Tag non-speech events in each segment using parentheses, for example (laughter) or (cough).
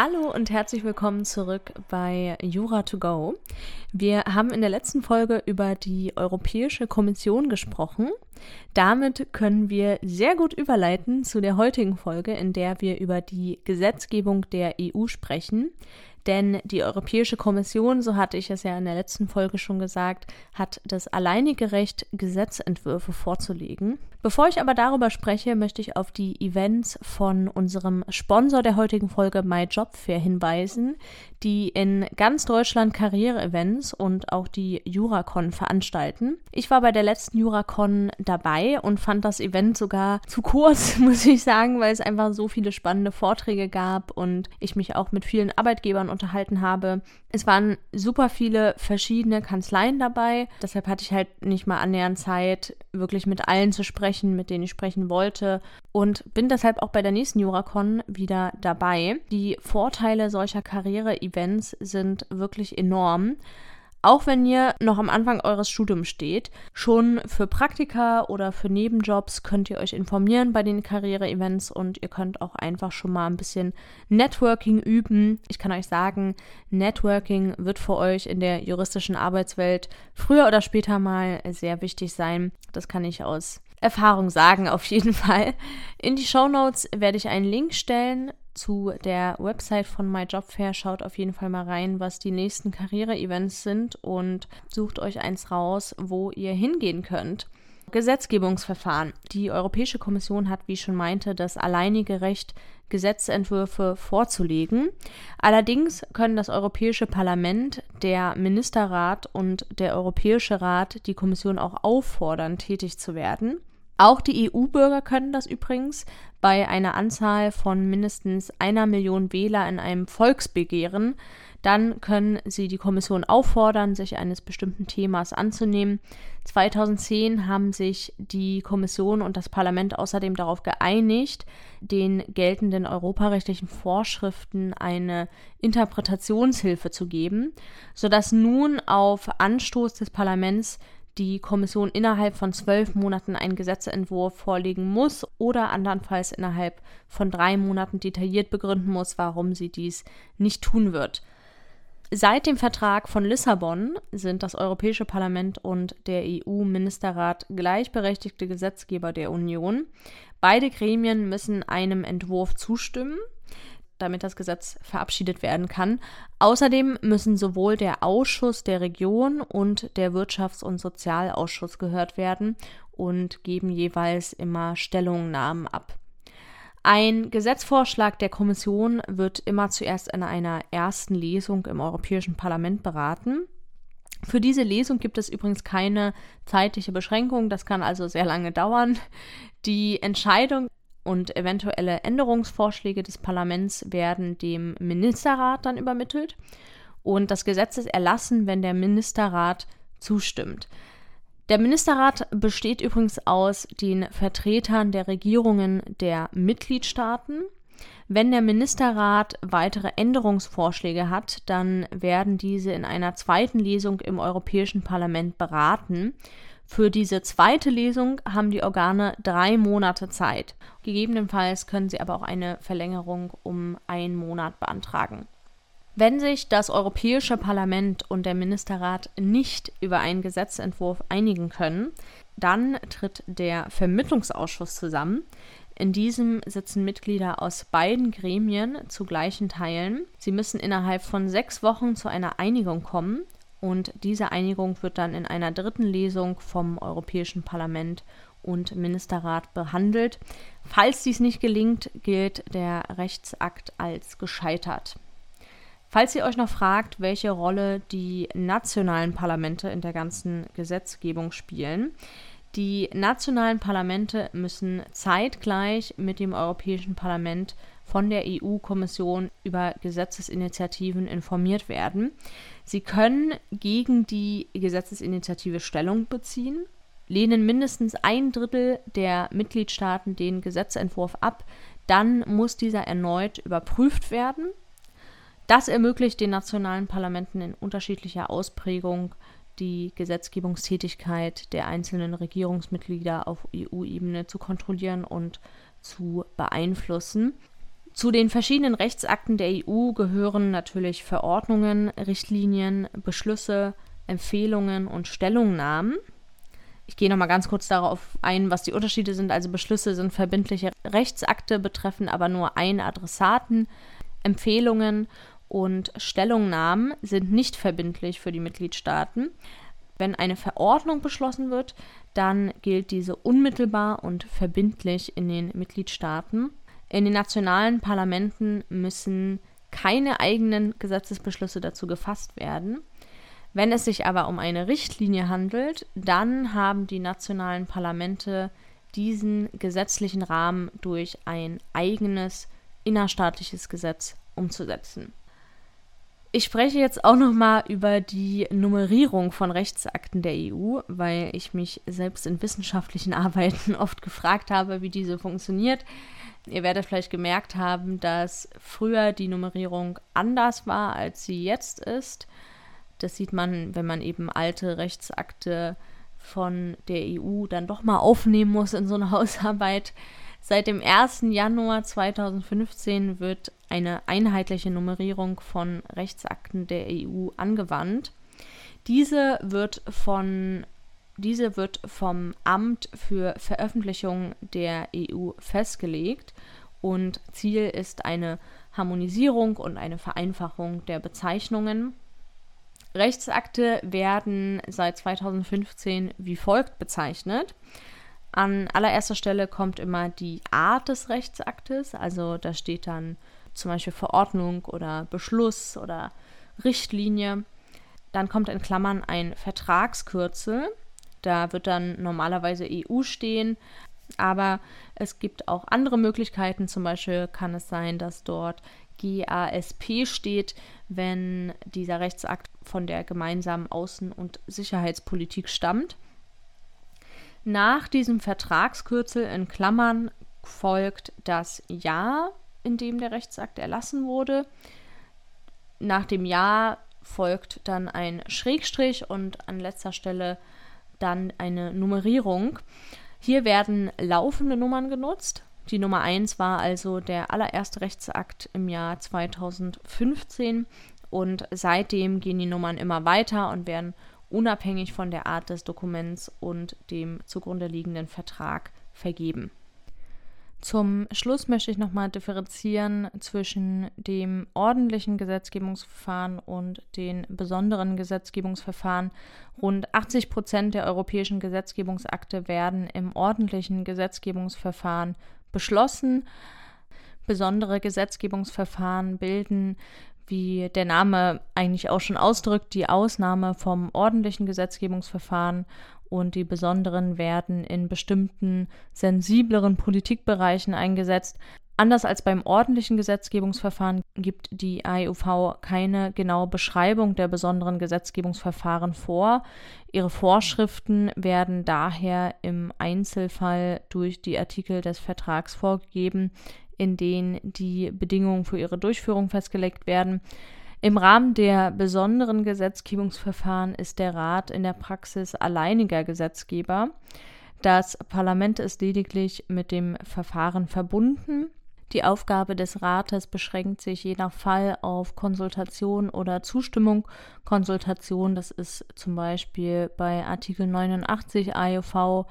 Hallo und herzlich willkommen zurück bei Jura to Go. Wir haben in der letzten Folge über die Europäische Kommission gesprochen. Damit können wir sehr gut überleiten zu der heutigen Folge, in der wir über die Gesetzgebung der EU sprechen. Denn die Europäische Kommission, so hatte ich es ja in der letzten Folge schon gesagt, hat das alleinige Recht, Gesetzentwürfe vorzulegen. Bevor ich aber darüber spreche, möchte ich auf die Events von unserem Sponsor der heutigen Folge MyJobFair hinweisen, die in ganz Deutschland Karriere-Events und auch die Juracon veranstalten. Ich war bei der letzten Juracon dabei und fand das Event sogar zu kurz, (laughs) muss ich sagen, weil es einfach so viele spannende Vorträge gab und ich mich auch mit vielen Arbeitgebern unterhalten habe. Es waren super viele verschiedene Kanzleien dabei, deshalb hatte ich halt nicht mal annähernd Zeit, wirklich mit allen zu sprechen mit denen ich sprechen wollte und bin deshalb auch bei der nächsten Juracon wieder dabei. Die Vorteile solcher Karriere-Events sind wirklich enorm. Auch wenn ihr noch am Anfang eures Studiums steht, schon für Praktika oder für Nebenjobs könnt ihr euch informieren bei den Karriere-Events und ihr könnt auch einfach schon mal ein bisschen Networking üben. Ich kann euch sagen, Networking wird für euch in der juristischen Arbeitswelt früher oder später mal sehr wichtig sein. Das kann ich aus Erfahrung sagen, (laughs) auf jeden Fall. In die Show Notes werde ich einen Link stellen zu der Website von MyJobFair. Schaut auf jeden Fall mal rein, was die nächsten Karriere-Events sind und sucht euch eins raus, wo ihr hingehen könnt. Gesetzgebungsverfahren. Die Europäische Kommission hat, wie ich schon meinte, das alleinige Recht, Gesetzentwürfe vorzulegen. Allerdings können das Europäische Parlament, der Ministerrat und der Europäische Rat die Kommission auch auffordern, tätig zu werden. Auch die EU-Bürger können das übrigens bei einer Anzahl von mindestens einer Million Wähler in einem Volksbegehren. Dann können sie die Kommission auffordern, sich eines bestimmten Themas anzunehmen. 2010 haben sich die Kommission und das Parlament außerdem darauf geeinigt, den geltenden europarechtlichen Vorschriften eine Interpretationshilfe zu geben, sodass nun auf Anstoß des Parlaments die Kommission innerhalb von zwölf Monaten einen Gesetzentwurf vorlegen muss oder andernfalls innerhalb von drei Monaten detailliert begründen muss, warum sie dies nicht tun wird. Seit dem Vertrag von Lissabon sind das Europäische Parlament und der EU-Ministerrat gleichberechtigte Gesetzgeber der Union. Beide Gremien müssen einem Entwurf zustimmen damit das Gesetz verabschiedet werden kann. Außerdem müssen sowohl der Ausschuss der Region und der Wirtschafts- und Sozialausschuss gehört werden und geben jeweils immer Stellungnahmen ab. Ein Gesetzvorschlag der Kommission wird immer zuerst in einer ersten Lesung im Europäischen Parlament beraten. Für diese Lesung gibt es übrigens keine zeitliche Beschränkung, das kann also sehr lange dauern. Die Entscheidung und eventuelle Änderungsvorschläge des Parlaments werden dem Ministerrat dann übermittelt und das Gesetz ist erlassen, wenn der Ministerrat zustimmt. Der Ministerrat besteht übrigens aus den Vertretern der Regierungen der Mitgliedstaaten. Wenn der Ministerrat weitere Änderungsvorschläge hat, dann werden diese in einer zweiten Lesung im Europäischen Parlament beraten. Für diese zweite Lesung haben die Organe drei Monate Zeit. Gegebenenfalls können sie aber auch eine Verlängerung um einen Monat beantragen. Wenn sich das Europäische Parlament und der Ministerrat nicht über einen Gesetzentwurf einigen können, dann tritt der Vermittlungsausschuss zusammen. In diesem sitzen Mitglieder aus beiden Gremien zu gleichen Teilen. Sie müssen innerhalb von sechs Wochen zu einer Einigung kommen und diese Einigung wird dann in einer dritten Lesung vom Europäischen Parlament und Ministerrat behandelt. Falls dies nicht gelingt, gilt der Rechtsakt als gescheitert. Falls ihr euch noch fragt, welche Rolle die nationalen Parlamente in der ganzen Gesetzgebung spielen, die nationalen Parlamente müssen zeitgleich mit dem Europäischen Parlament von der EU-Kommission über Gesetzesinitiativen informiert werden. Sie können gegen die Gesetzesinitiative Stellung beziehen, lehnen mindestens ein Drittel der Mitgliedstaaten den Gesetzentwurf ab, dann muss dieser erneut überprüft werden. Das ermöglicht den nationalen Parlamenten in unterschiedlicher Ausprägung die Gesetzgebungstätigkeit der einzelnen Regierungsmitglieder auf EU-Ebene zu kontrollieren und zu beeinflussen. Zu den verschiedenen Rechtsakten der EU gehören natürlich Verordnungen, Richtlinien, Beschlüsse, Empfehlungen und Stellungnahmen. Ich gehe nochmal ganz kurz darauf ein, was die Unterschiede sind. Also Beschlüsse sind verbindliche Rechtsakte, betreffen aber nur einen Adressaten. Empfehlungen und Stellungnahmen sind nicht verbindlich für die Mitgliedstaaten. Wenn eine Verordnung beschlossen wird, dann gilt diese unmittelbar und verbindlich in den Mitgliedstaaten. In den nationalen Parlamenten müssen keine eigenen Gesetzesbeschlüsse dazu gefasst werden. Wenn es sich aber um eine Richtlinie handelt, dann haben die nationalen Parlamente diesen gesetzlichen Rahmen durch ein eigenes innerstaatliches Gesetz umzusetzen. Ich spreche jetzt auch noch mal über die Nummerierung von Rechtsakten der EU, weil ich mich selbst in wissenschaftlichen (laughs) Arbeiten oft gefragt habe, wie diese funktioniert. Ihr werdet vielleicht gemerkt haben, dass früher die Nummerierung anders war, als sie jetzt ist. Das sieht man, wenn man eben alte Rechtsakte von der EU dann doch mal aufnehmen muss in so eine (laughs) Hausarbeit. Seit dem 1. Januar 2015 wird eine einheitliche Nummerierung von Rechtsakten der EU angewandt. Diese wird, von, diese wird vom Amt für Veröffentlichung der EU festgelegt und Ziel ist eine Harmonisierung und eine Vereinfachung der Bezeichnungen. Rechtsakte werden seit 2015 wie folgt bezeichnet. An allererster Stelle kommt immer die Art des Rechtsaktes, also da steht dann zum Beispiel Verordnung oder Beschluss oder Richtlinie. Dann kommt in Klammern ein Vertragskürzel, da wird dann normalerweise EU stehen, aber es gibt auch andere Möglichkeiten. Zum Beispiel kann es sein, dass dort GASP steht, wenn dieser Rechtsakt von der gemeinsamen Außen- und Sicherheitspolitik stammt. Nach diesem Vertragskürzel in Klammern folgt das Jahr, in dem der Rechtsakt erlassen wurde. Nach dem Jahr folgt dann ein Schrägstrich und an letzter Stelle dann eine Nummerierung. Hier werden laufende Nummern genutzt. Die Nummer 1 war also der allererste Rechtsakt im Jahr 2015 und seitdem gehen die Nummern immer weiter und werden unabhängig von der Art des Dokuments und dem zugrunde liegenden Vertrag vergeben. Zum Schluss möchte ich nochmal differenzieren zwischen dem ordentlichen Gesetzgebungsverfahren und den besonderen Gesetzgebungsverfahren. Rund 80 Prozent der europäischen Gesetzgebungsakte werden im ordentlichen Gesetzgebungsverfahren beschlossen. Besondere Gesetzgebungsverfahren bilden wie der Name eigentlich auch schon ausdrückt, die Ausnahme vom ordentlichen Gesetzgebungsverfahren und die besonderen werden in bestimmten sensibleren Politikbereichen eingesetzt. Anders als beim ordentlichen Gesetzgebungsverfahren gibt die AEUV keine genaue Beschreibung der besonderen Gesetzgebungsverfahren vor. Ihre Vorschriften werden daher im Einzelfall durch die Artikel des Vertrags vorgegeben, in denen die Bedingungen für ihre Durchführung festgelegt werden. Im Rahmen der besonderen Gesetzgebungsverfahren ist der Rat in der Praxis alleiniger Gesetzgeber. Das Parlament ist lediglich mit dem Verfahren verbunden. Die Aufgabe des Rates beschränkt sich je nach Fall auf Konsultation oder Zustimmung. Konsultation, das ist zum Beispiel bei Artikel 89 AEV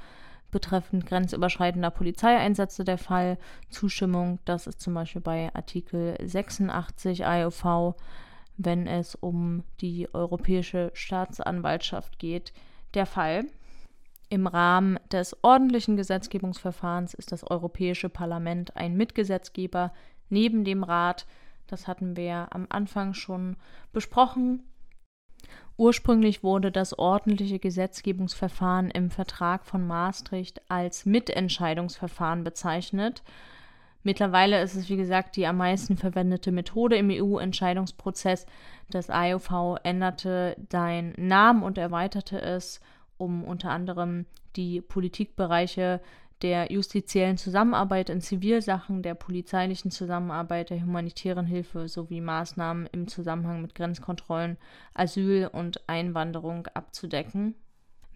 betreffend grenzüberschreitender Polizeieinsätze der Fall. Zustimmung, das ist zum Beispiel bei Artikel 86 AEV, wenn es um die Europäische Staatsanwaltschaft geht, der Fall. Im Rahmen des ordentlichen Gesetzgebungsverfahrens ist das Europäische Parlament ein Mitgesetzgeber neben dem Rat. Das hatten wir am Anfang schon besprochen. Ursprünglich wurde das ordentliche Gesetzgebungsverfahren im Vertrag von Maastricht als Mitentscheidungsverfahren bezeichnet. Mittlerweile ist es, wie gesagt, die am meisten verwendete Methode im EU-Entscheidungsprozess. Das IOV änderte deinen Namen und erweiterte es, um unter anderem die Politikbereiche der justiziellen Zusammenarbeit in Zivilsachen, der polizeilichen Zusammenarbeit, der humanitären Hilfe sowie Maßnahmen im Zusammenhang mit Grenzkontrollen, Asyl und Einwanderung abzudecken.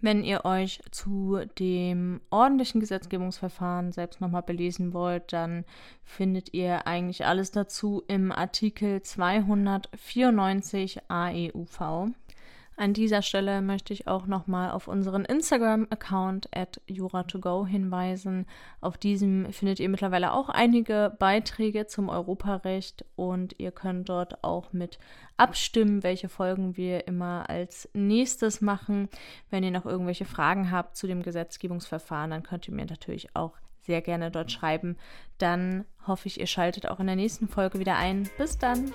Wenn ihr euch zu dem ordentlichen Gesetzgebungsverfahren selbst nochmal belesen wollt, dann findet ihr eigentlich alles dazu im Artikel 294 AEUV. An dieser Stelle möchte ich auch nochmal auf unseren Instagram-Account at jura2go hinweisen. Auf diesem findet ihr mittlerweile auch einige Beiträge zum Europarecht und ihr könnt dort auch mit abstimmen, welche Folgen wir immer als nächstes machen. Wenn ihr noch irgendwelche Fragen habt zu dem Gesetzgebungsverfahren, dann könnt ihr mir natürlich auch sehr gerne dort schreiben. Dann hoffe ich, ihr schaltet auch in der nächsten Folge wieder ein. Bis dann!